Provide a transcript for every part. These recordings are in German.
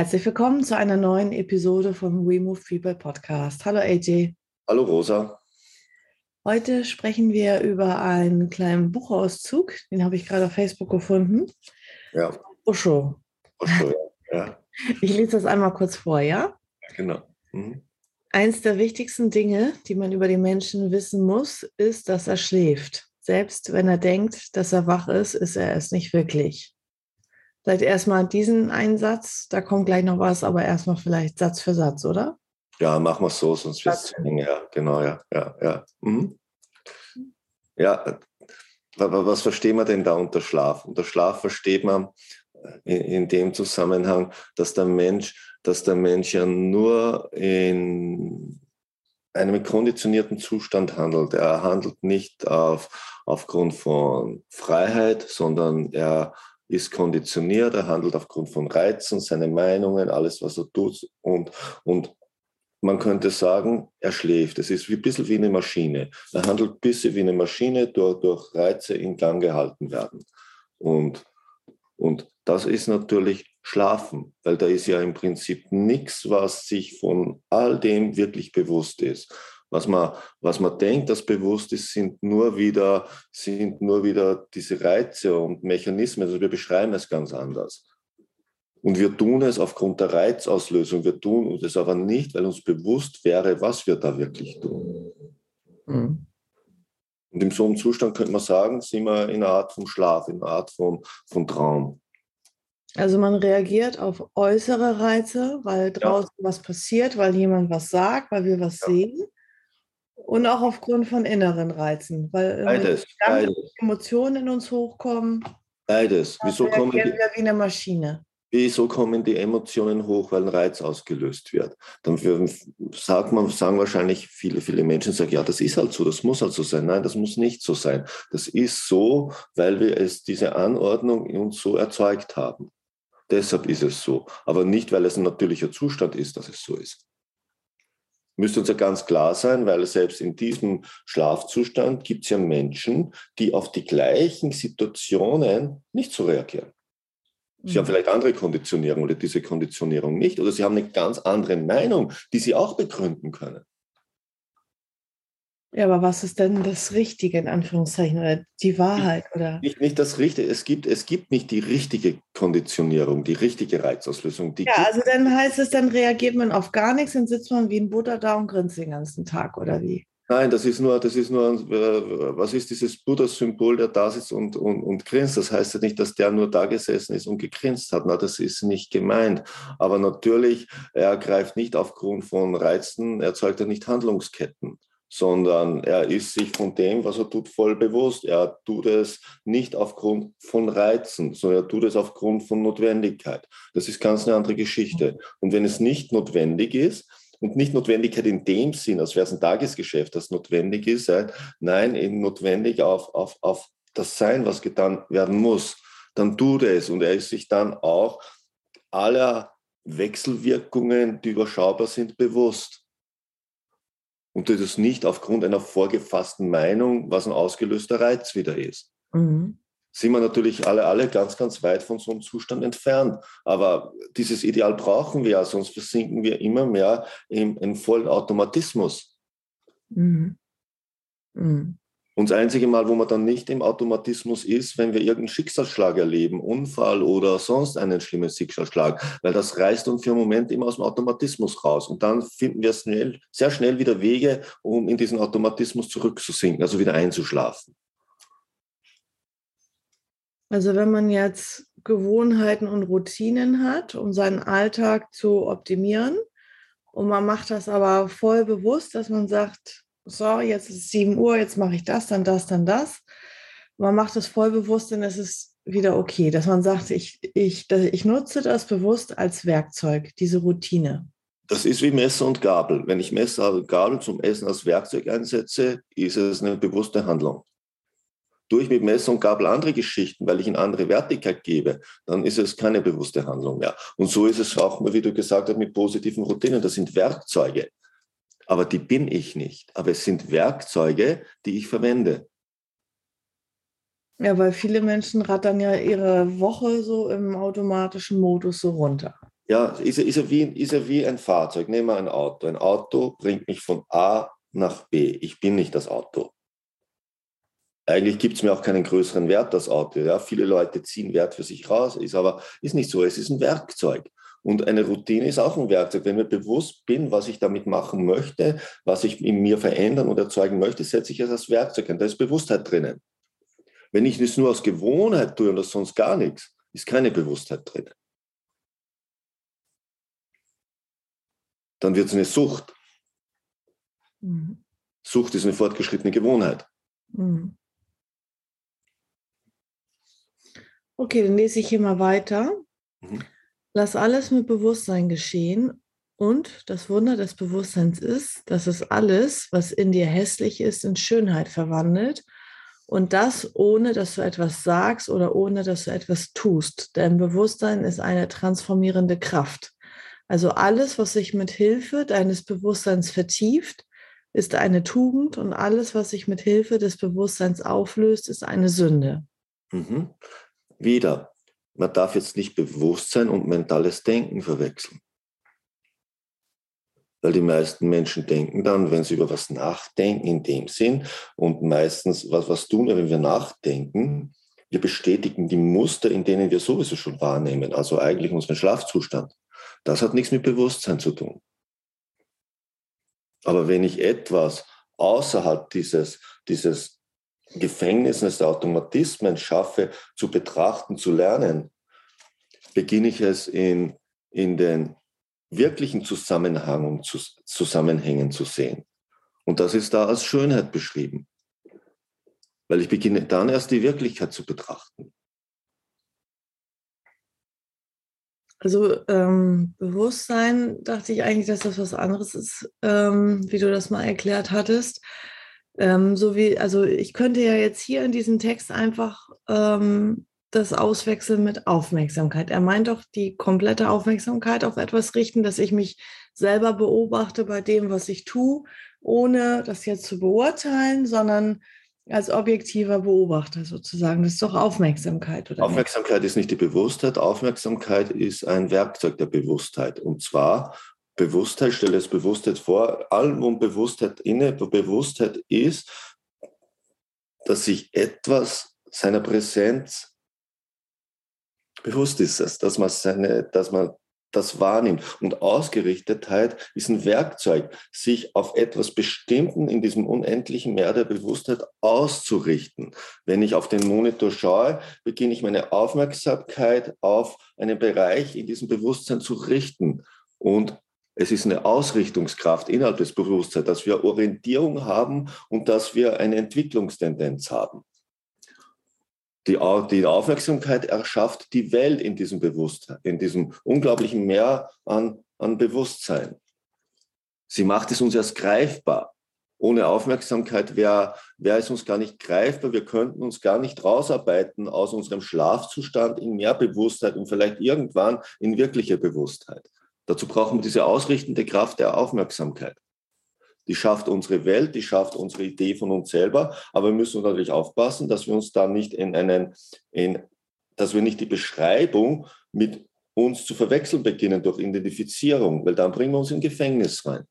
Herzlich willkommen zu einer neuen Episode vom We Move People Podcast. Hallo AJ. Hallo Rosa. Heute sprechen wir über einen kleinen Buchauszug, den habe ich gerade auf Facebook gefunden. Ja. Osho. Osho, ja. Ich lese das einmal kurz vor, ja? Genau. Mhm. Eins der wichtigsten Dinge, die man über den Menschen wissen muss, ist, dass er schläft. Selbst wenn er denkt, dass er wach ist, ist er es nicht wirklich. Vielleicht erstmal diesen Einsatz, da kommt gleich noch was, aber erstmal vielleicht Satz für Satz, oder? Ja, machen wir es so, sonst wird es zu eng. Ja, genau, ja, ja, ja. Mhm. Ja, was versteht man denn da unter Schlaf? Unter Schlaf versteht man in, in dem Zusammenhang, dass der Mensch, dass der Mensch ja nur in einem konditionierten Zustand handelt. Er handelt nicht auf, aufgrund von Freiheit, sondern er ist konditioniert, er handelt aufgrund von Reizen, seine Meinungen, alles, was er tut. Und, und man könnte sagen, er schläft. Es ist wie, ein bisschen wie eine Maschine. Er handelt ein bisschen wie eine Maschine, durch, durch Reize in Gang gehalten werden. Und, und das ist natürlich Schlafen, weil da ist ja im Prinzip nichts, was sich von all dem wirklich bewusst ist. Was man, was man denkt, das bewusst ist, sind nur wieder, sind nur wieder diese Reize und Mechanismen. Also wir beschreiben es ganz anders. Und wir tun es aufgrund der Reizauslösung. Wir tun es aber nicht, weil uns bewusst wäre, was wir da wirklich tun. Mhm. Und in so einem Zustand könnte man sagen, sind wir in einer Art von Schlaf, in einer Art von, von Traum. Also man reagiert auf äußere Reize, weil draußen ja. was passiert, weil jemand was sagt, weil wir was ja. sehen. Und auch aufgrund von inneren Reizen, weil beides, beides. Emotionen in uns hochkommen. Beides. Wieso kommen die, wir wie eine Maschine. Wieso kommen die Emotionen hoch, weil ein Reiz ausgelöst wird? Dann sagt man, sagen wahrscheinlich viele, viele Menschen, sagen, ja, das ist halt so, das muss halt so sein. Nein, das muss nicht so sein. Das ist so, weil wir es, diese Anordnung in uns so erzeugt haben. Deshalb ist es so. Aber nicht, weil es ein natürlicher Zustand ist, dass es so ist müsste uns ja ganz klar sein, weil selbst in diesem Schlafzustand gibt es ja Menschen, die auf die gleichen Situationen nicht so reagieren. Sie mhm. haben vielleicht andere Konditionierung oder diese Konditionierung nicht, oder sie haben eine ganz andere Meinung, die sie auch begründen können. Ja, aber was ist denn das Richtige in Anführungszeichen oder die Wahrheit? Oder? Nicht, nicht das Richtige. Es gibt, es gibt nicht die richtige Konditionierung, die richtige Reizauslösung. Die ja, also dann heißt es, dann reagiert man auf gar nichts, dann sitzt man wie ein Butter da und grinst den ganzen Tag, oder wie? Nein, das ist nur, das ist nur, äh, was ist dieses Buddha-Symbol, der da sitzt und, und, und grinst? Das heißt ja nicht, dass der nur da gesessen ist und gegrinst hat. Na, das ist nicht gemeint. Aber natürlich, er greift nicht aufgrund von Reizen, erzeugt er nicht Handlungsketten sondern er ist sich von dem, was er tut, voll bewusst. Er tut es nicht aufgrund von Reizen, sondern er tut es aufgrund von Notwendigkeit. Das ist ganz eine andere Geschichte. Und wenn es nicht notwendig ist, und nicht Notwendigkeit in dem Sinn, als wäre es ein Tagesgeschäft, das notwendig ist, nein, eben notwendig auf, auf, auf das Sein, was getan werden muss, dann tut er es. Und er ist sich dann auch aller Wechselwirkungen, die überschaubar sind, bewusst und das nicht aufgrund einer vorgefassten Meinung, was ein ausgelöster Reiz wieder ist. Mhm. Sind wir natürlich alle, alle ganz, ganz weit von so einem Zustand entfernt. Aber dieses Ideal brauchen wir ja, sonst versinken wir immer mehr im, im vollen Automatismus. Mhm. Mhm. Und das einzige Mal, wo man dann nicht im Automatismus ist, wenn wir irgendeinen Schicksalsschlag erleben, Unfall oder sonst einen schlimmen Schicksalsschlag, weil das reißt uns für einen Moment immer aus dem Automatismus raus. Und dann finden wir schnell, sehr schnell wieder Wege, um in diesen Automatismus zurückzusinken, also wieder einzuschlafen. Also wenn man jetzt Gewohnheiten und Routinen hat, um seinen Alltag zu optimieren, und man macht das aber voll bewusst, dass man sagt, so, jetzt ist es 7 Uhr, jetzt mache ich das, dann das, dann das. Man macht es voll bewusst, dann ist es wieder okay, dass man sagt, ich, ich, ich nutze das bewusst als Werkzeug, diese Routine. Das ist wie Messer und Gabel. Wenn ich Messer und Gabel zum Essen als Werkzeug einsetze, ist es eine bewusste Handlung. Durch mit Messer und Gabel andere Geschichten, weil ich ihnen andere Wertigkeit gebe, dann ist es keine bewusste Handlung mehr. Und so ist es auch, wie du gesagt hast, mit positiven Routinen. Das sind Werkzeuge. Aber die bin ich nicht. Aber es sind Werkzeuge, die ich verwende. Ja, weil viele Menschen rattern ja ihre Woche so im automatischen Modus so runter. Ja, ist er, ist er, wie, ist er wie ein Fahrzeug. Nehmen wir ein Auto. Ein Auto bringt mich von A nach B. Ich bin nicht das Auto. Eigentlich gibt es mir auch keinen größeren Wert, das Auto. Ja, viele Leute ziehen Wert für sich raus, ist aber ist nicht so. Es ist ein Werkzeug. Und eine Routine ist auch ein Werkzeug. Wenn mir bewusst bin, was ich damit machen möchte, was ich in mir verändern oder erzeugen möchte, setze ich es als Werkzeug ein. Da ist Bewusstheit drinnen. Wenn ich es nur aus Gewohnheit tue und das sonst gar nichts, ist keine Bewusstheit drinnen. Dann wird es eine Sucht. Mhm. Sucht ist eine fortgeschrittene Gewohnheit. Mhm. Okay, dann lese ich hier mal weiter. Mhm. Lass alles mit Bewusstsein geschehen. Und das Wunder des Bewusstseins ist, dass es alles, was in dir hässlich ist, in Schönheit verwandelt. Und das ohne, dass du etwas sagst oder ohne, dass du etwas tust. Denn Bewusstsein ist eine transformierende Kraft. Also alles, was sich mit Hilfe deines Bewusstseins vertieft, ist eine Tugend und alles, was sich mit Hilfe des Bewusstseins auflöst, ist eine Sünde. Mhm. Wieder, man darf jetzt nicht Bewusstsein und mentales Denken verwechseln. Weil die meisten Menschen denken dann, wenn sie über was nachdenken, in dem Sinn, und meistens, was, was tun wir, wenn wir nachdenken? Wir bestätigen die Muster, in denen wir sowieso schon wahrnehmen, also eigentlich unseren Schlafzustand. Das hat nichts mit Bewusstsein zu tun. Aber wenn ich etwas außerhalb dieses, dieses Gefängnisses der Automatismen schaffe, zu betrachten, zu lernen, beginne ich es in, in den wirklichen Zusammenhang und Zusammenhängen zu sehen. Und das ist da als Schönheit beschrieben. Weil ich beginne dann erst die Wirklichkeit zu betrachten. Also ähm, Bewusstsein dachte ich eigentlich, dass das was anderes ist, ähm, wie du das mal erklärt hattest. Ähm, so wie, also ich könnte ja jetzt hier in diesem Text einfach ähm, das auswechseln mit Aufmerksamkeit. Er meint doch die komplette Aufmerksamkeit auf etwas richten, dass ich mich selber beobachte bei dem, was ich tue, ohne das jetzt zu beurteilen, sondern als objektiver Beobachter sozusagen. Das ist doch Aufmerksamkeit, oder? Aufmerksamkeit nicht? ist nicht die Bewusstheit. Aufmerksamkeit ist ein Werkzeug der Bewusstheit. Und zwar Bewusstheit, stelle es Bewusstheit vor, allem um Bewusstheit inne, Bewusstheit ist, dass sich etwas seiner Präsenz bewusst ist, dass man seine, dass man das wahrnimmt. Und Ausgerichtetheit ist ein Werkzeug, sich auf etwas Bestimmten in diesem unendlichen Meer der Bewusstheit auszurichten. Wenn ich auf den Monitor schaue, beginne ich meine Aufmerksamkeit auf einen Bereich in diesem Bewusstsein zu richten. Und es ist eine Ausrichtungskraft innerhalb des Bewusstseins, dass wir Orientierung haben und dass wir eine Entwicklungstendenz haben. Die, die Aufmerksamkeit erschafft die Welt in diesem Bewusstsein, in diesem unglaublichen Meer an, an Bewusstsein. Sie macht es uns erst greifbar. Ohne Aufmerksamkeit wäre wär es uns gar nicht greifbar. Wir könnten uns gar nicht rausarbeiten aus unserem Schlafzustand in mehr Bewusstheit und vielleicht irgendwann in wirkliche Bewusstheit. Dazu brauchen wir diese ausrichtende Kraft der Aufmerksamkeit. Die schafft unsere Welt, die schafft unsere Idee von uns selber, aber wir müssen natürlich aufpassen, dass wir uns da nicht in einen, in, dass wir nicht die Beschreibung mit uns zu verwechseln beginnen durch Identifizierung, weil dann bringen wir uns in Gefängnis rein.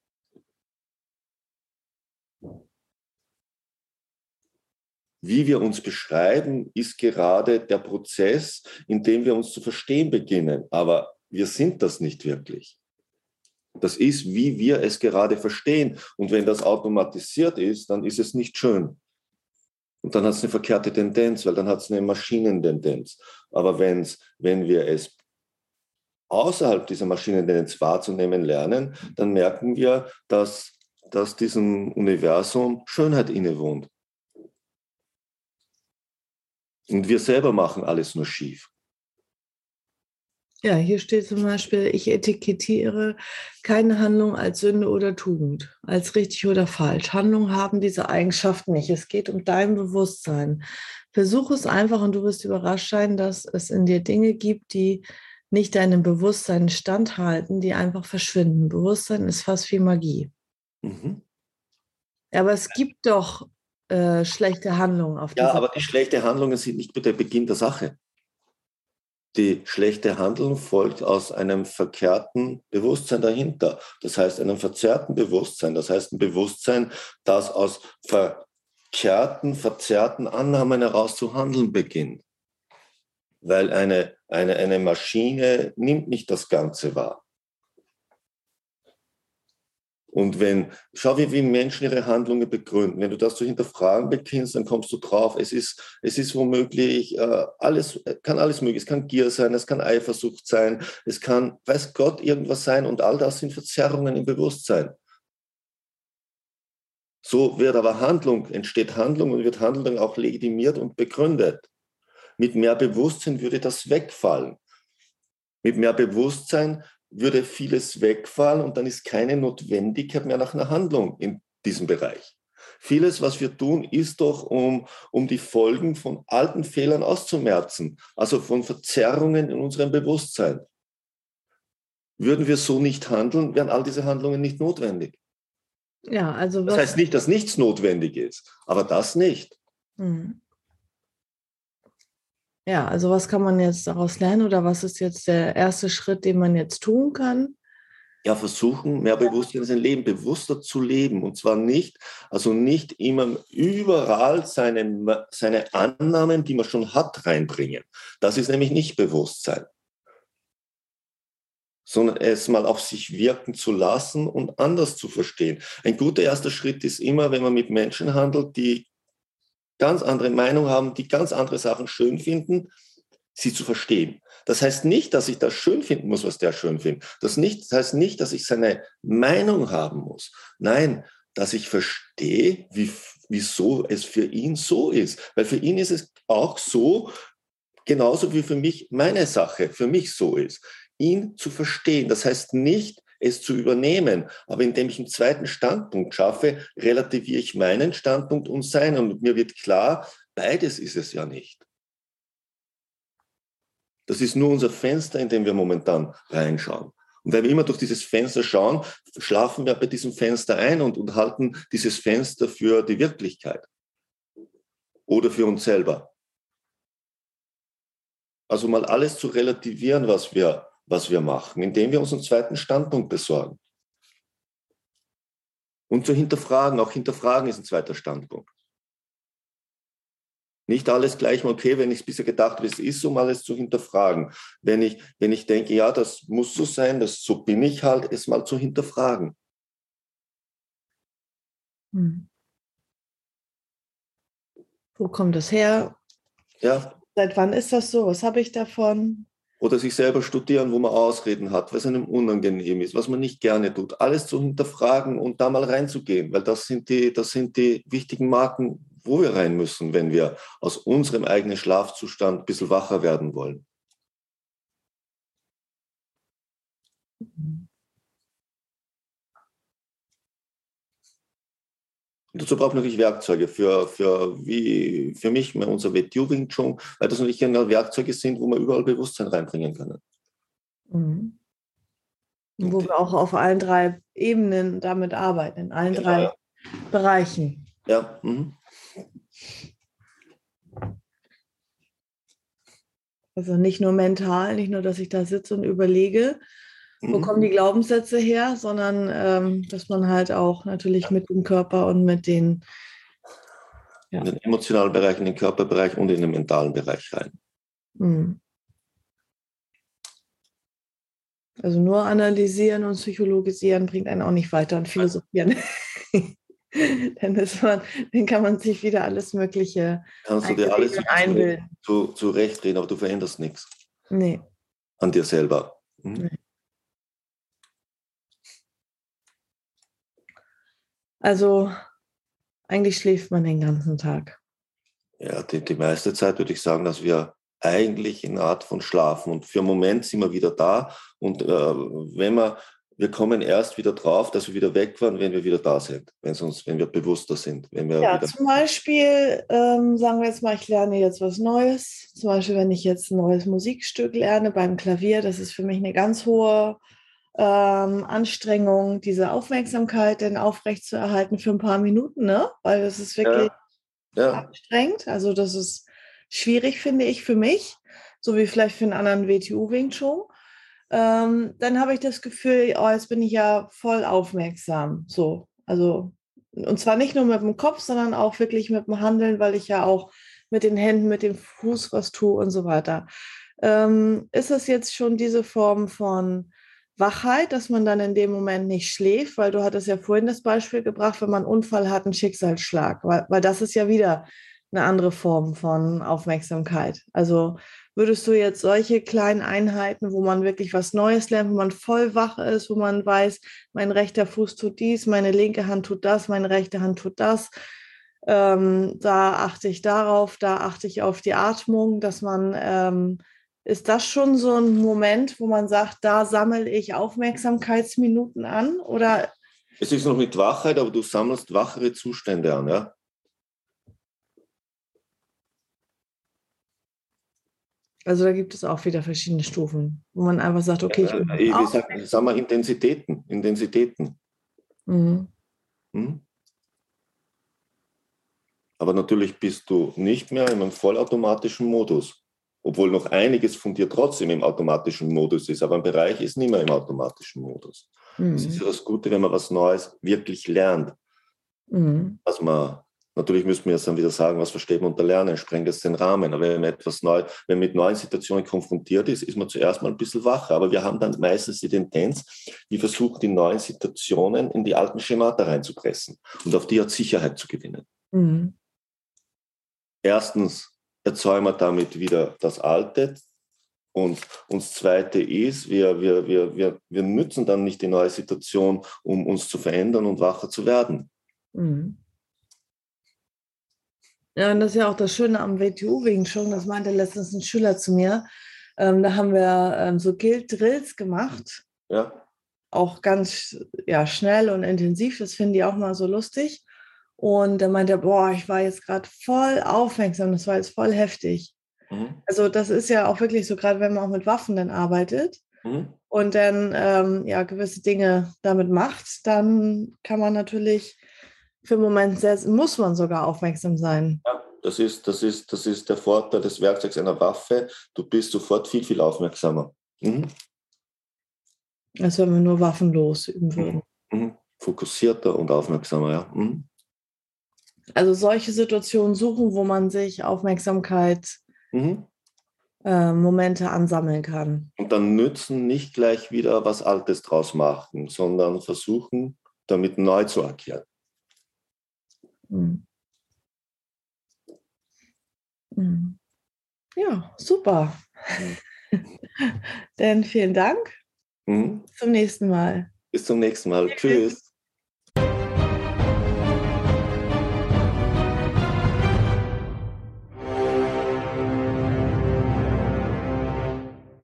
Wie wir uns beschreiben, ist gerade der Prozess, in dem wir uns zu verstehen beginnen. Aber wir sind das nicht wirklich. Das ist, wie wir es gerade verstehen. Und wenn das automatisiert ist, dann ist es nicht schön. Und dann hat es eine verkehrte Tendenz, weil dann hat es eine Maschinentendenz. Aber wenn's, wenn wir es außerhalb dieser Maschinentendenz wahrzunehmen lernen, dann merken wir, dass, dass diesem Universum Schönheit innewohnt. Und wir selber machen alles nur schief. Ja, hier steht zum Beispiel, ich etikettiere keine Handlung als Sünde oder Tugend, als richtig oder falsch. Handlungen haben diese Eigenschaft nicht. Es geht um dein Bewusstsein. Versuch es einfach und du wirst überrascht sein, dass es in dir Dinge gibt, die nicht deinem Bewusstsein standhalten, die einfach verschwinden. Bewusstsein ist fast wie Magie. Mhm. Aber es gibt doch äh, schlechte Handlungen auf Ja, aber die schlechten Handlungen sind nicht der Beginn der Sache die schlechte Handlung folgt aus einem verkehrten Bewusstsein dahinter. Das heißt, einem verzerrten Bewusstsein. Das heißt, ein Bewusstsein, das aus verkehrten, verzerrten Annahmen heraus zu handeln beginnt. Weil eine, eine, eine Maschine nimmt nicht das Ganze wahr. Und wenn, schau, wie, wie Menschen ihre Handlungen begründen. Wenn du das zu hinterfragen beginnst, dann kommst du drauf. Es ist, es ist womöglich äh, alles, kann alles möglich. Es kann Gier sein, es kann Eifersucht sein, es kann, weiß Gott, irgendwas sein. Und all das sind Verzerrungen im Bewusstsein. So wird aber Handlung, entsteht Handlung und wird Handlung auch legitimiert und begründet. Mit mehr Bewusstsein würde das wegfallen. Mit mehr Bewusstsein würde vieles wegfallen und dann ist keine Notwendigkeit mehr nach einer Handlung in diesem Bereich. Vieles, was wir tun, ist doch, um, um die Folgen von alten Fehlern auszumerzen, also von Verzerrungen in unserem Bewusstsein. Würden wir so nicht handeln, wären all diese Handlungen nicht notwendig. Ja, also das heißt nicht, dass nichts notwendig ist, aber das nicht. Hm. Ja, also was kann man jetzt daraus lernen oder was ist jetzt der erste Schritt, den man jetzt tun kann? Ja, versuchen, mehr Bewusstsein in sein Leben, bewusster zu leben. Und zwar nicht, also nicht immer überall seine, seine Annahmen, die man schon hat, reinbringen. Das ist nämlich nicht Bewusstsein. Sondern es mal auf sich wirken zu lassen und anders zu verstehen. Ein guter erster Schritt ist immer, wenn man mit Menschen handelt, die ganz andere Meinung haben, die ganz andere Sachen schön finden, sie zu verstehen. Das heißt nicht, dass ich das schön finden muss, was der schön findet. Das, nicht, das heißt nicht, dass ich seine Meinung haben muss. Nein, dass ich verstehe, wie, wieso es für ihn so ist. Weil für ihn ist es auch so, genauso wie für mich meine Sache für mich so ist. Ihn zu verstehen. Das heißt nicht, es zu übernehmen. Aber indem ich einen zweiten Standpunkt schaffe, relativiere ich meinen Standpunkt und seinen. Und mir wird klar, beides ist es ja nicht. Das ist nur unser Fenster, in dem wir momentan reinschauen. Und wenn wir immer durch dieses Fenster schauen, schlafen wir bei diesem Fenster ein und, und halten dieses Fenster für die Wirklichkeit oder für uns selber. Also mal alles zu relativieren, was wir was wir machen, indem wir uns einen zweiten Standpunkt besorgen. Und zu hinterfragen, auch hinterfragen ist ein zweiter Standpunkt. Nicht alles gleich mal okay, wenn ich es bisher gedacht habe, es ist so, mal es zu hinterfragen. Wenn ich, wenn ich denke, ja, das muss so sein, das, so bin ich halt, es mal zu hinterfragen. Hm. Wo kommt das her? Ja. Seit wann ist das so? Was habe ich davon? Oder sich selber studieren, wo man Ausreden hat, was einem unangenehm ist, was man nicht gerne tut, alles zu hinterfragen und da mal reinzugehen, weil das sind die, das sind die wichtigen Marken, wo wir rein müssen, wenn wir aus unserem eigenen Schlafzustand ein bisschen wacher werden wollen. Dazu braucht man natürlich Werkzeuge für, für, wie, für mich, unser WTU Wing Chun, weil das natürlich Werkzeuge sind, wo wir überall Bewusstsein reinbringen können. Mhm. Wo wir auch auf allen drei Ebenen damit arbeiten, in allen genau, drei ja. Bereichen. Ja. Mhm. Also nicht nur mental, nicht nur, dass ich da sitze und überlege, wo kommen die Glaubenssätze her, sondern ähm, dass man halt auch natürlich mit dem Körper und mit den ja. in den emotionalen Bereich, in den Körperbereich und in den mentalen Bereich rein. Mhm. Also nur analysieren und psychologisieren bringt einen auch nicht weiter und philosophieren. dann, ist man, dann kann man sich wieder alles Mögliche Kannst du dir alles einbilden. Zu, zurechtreden, aber du veränderst nichts. Nee. An dir selber. Mhm. Nee. Also eigentlich schläft man den ganzen Tag. Ja, die, die meiste Zeit würde ich sagen, dass wir eigentlich eine Art von Schlafen. Und für einen Moment sind wir wieder da. Und äh, wenn wir, wir kommen erst wieder drauf, dass wir wieder weg waren, wenn wir wieder da sind, wenn, uns, wenn wir bewusster sind. Wenn wir ja, zum Beispiel, ähm, sagen wir jetzt mal, ich lerne jetzt was Neues. Zum Beispiel, wenn ich jetzt ein neues Musikstück lerne beim Klavier, das ist für mich eine ganz hohe ähm, Anstrengung, diese Aufmerksamkeit denn aufrechtzuerhalten für ein paar Minuten, ne? Weil das ist wirklich ja. Ja. anstrengend. Also das ist schwierig, finde ich, für mich, so wie vielleicht für einen anderen WTU-Wing Chun. Ähm, dann habe ich das Gefühl, oh, jetzt bin ich ja voll aufmerksam. So, also, und zwar nicht nur mit dem Kopf, sondern auch wirklich mit dem Handeln, weil ich ja auch mit den Händen, mit dem Fuß was tue und so weiter. Ähm, ist es jetzt schon diese Form von Wachheit, dass man dann in dem Moment nicht schläft, weil du hattest ja vorhin das Beispiel gebracht, wenn man einen Unfall hat, einen Schicksalsschlag, weil, weil das ist ja wieder eine andere Form von Aufmerksamkeit. Also würdest du jetzt solche kleinen Einheiten, wo man wirklich was Neues lernt, wo man voll wach ist, wo man weiß, mein rechter Fuß tut dies, meine linke Hand tut das, meine rechte Hand tut das, ähm, da achte ich darauf, da achte ich auf die Atmung, dass man, ähm, ist das schon so ein Moment, wo man sagt, da sammle ich Aufmerksamkeitsminuten an oder? Es ist noch nicht Wachheit, aber du sammelst wachere Zustände an, ja? Also da gibt es auch wieder verschiedene Stufen, wo man einfach sagt, okay, ich. Ja, ich sag, sagen wir Intensitäten. Intensitäten. Mhm. Hm? Aber natürlich bist du nicht mehr in einem vollautomatischen Modus, obwohl noch einiges von dir trotzdem im automatischen Modus ist, aber ein Bereich ist nicht mehr im automatischen Modus. Mhm. Das ist ja das Gute, wenn man was Neues wirklich lernt, mhm. was man Natürlich müssen wir jetzt dann wieder sagen, was versteht man unter Lernen, sprengt es den Rahmen. Aber wenn man etwas neu, wenn man mit neuen Situationen konfrontiert ist, ist man zuerst mal ein bisschen wacher. Aber wir haben dann meistens die Tendenz, die versuchen, die neuen Situationen in die alten Schemata reinzupressen und auf die Art Sicherheit zu gewinnen. Mhm. Erstens erzeugen wir damit wieder das Alte. Und, und das Zweite ist, wir, wir, wir, wir, wir nützen dann nicht die neue Situation, um uns zu verändern und wacher zu werden. Mhm. Ja, und das ist ja auch das Schöne am WTU wegen schon, das meinte letztens ein Schüler zu mir. Ähm, da haben wir ähm, so Guild-Drills gemacht. Ja. Auch ganz ja, schnell und intensiv. Das finden die auch mal so lustig. Und dann meinte er, boah, ich war jetzt gerade voll aufmerksam, das war jetzt voll heftig. Mhm. Also das ist ja auch wirklich so, gerade wenn man auch mit Waffen dann arbeitet mhm. und dann ähm, ja gewisse Dinge damit macht, dann kann man natürlich für einen Moment sehr, muss man sogar aufmerksam sein. Ja, das ist, das, ist, das ist der Vorteil des Werkzeugs einer Waffe. Du bist sofort viel, viel aufmerksamer. Mhm. Als wenn wir nur waffenlos üben würden. Mhm. mhm. Fokussierter und aufmerksamer, ja. Mhm. Also solche Situationen suchen, wo man sich Aufmerksamkeit mhm. äh, Momente ansammeln kann. Und dann nützen, nicht gleich wieder was Altes draus machen, sondern versuchen, damit neu zu agieren. Mhm. Mhm. Ja, super. Dann vielen Dank. Mhm. Zum nächsten Mal. Bis zum nächsten Mal. Tschüss.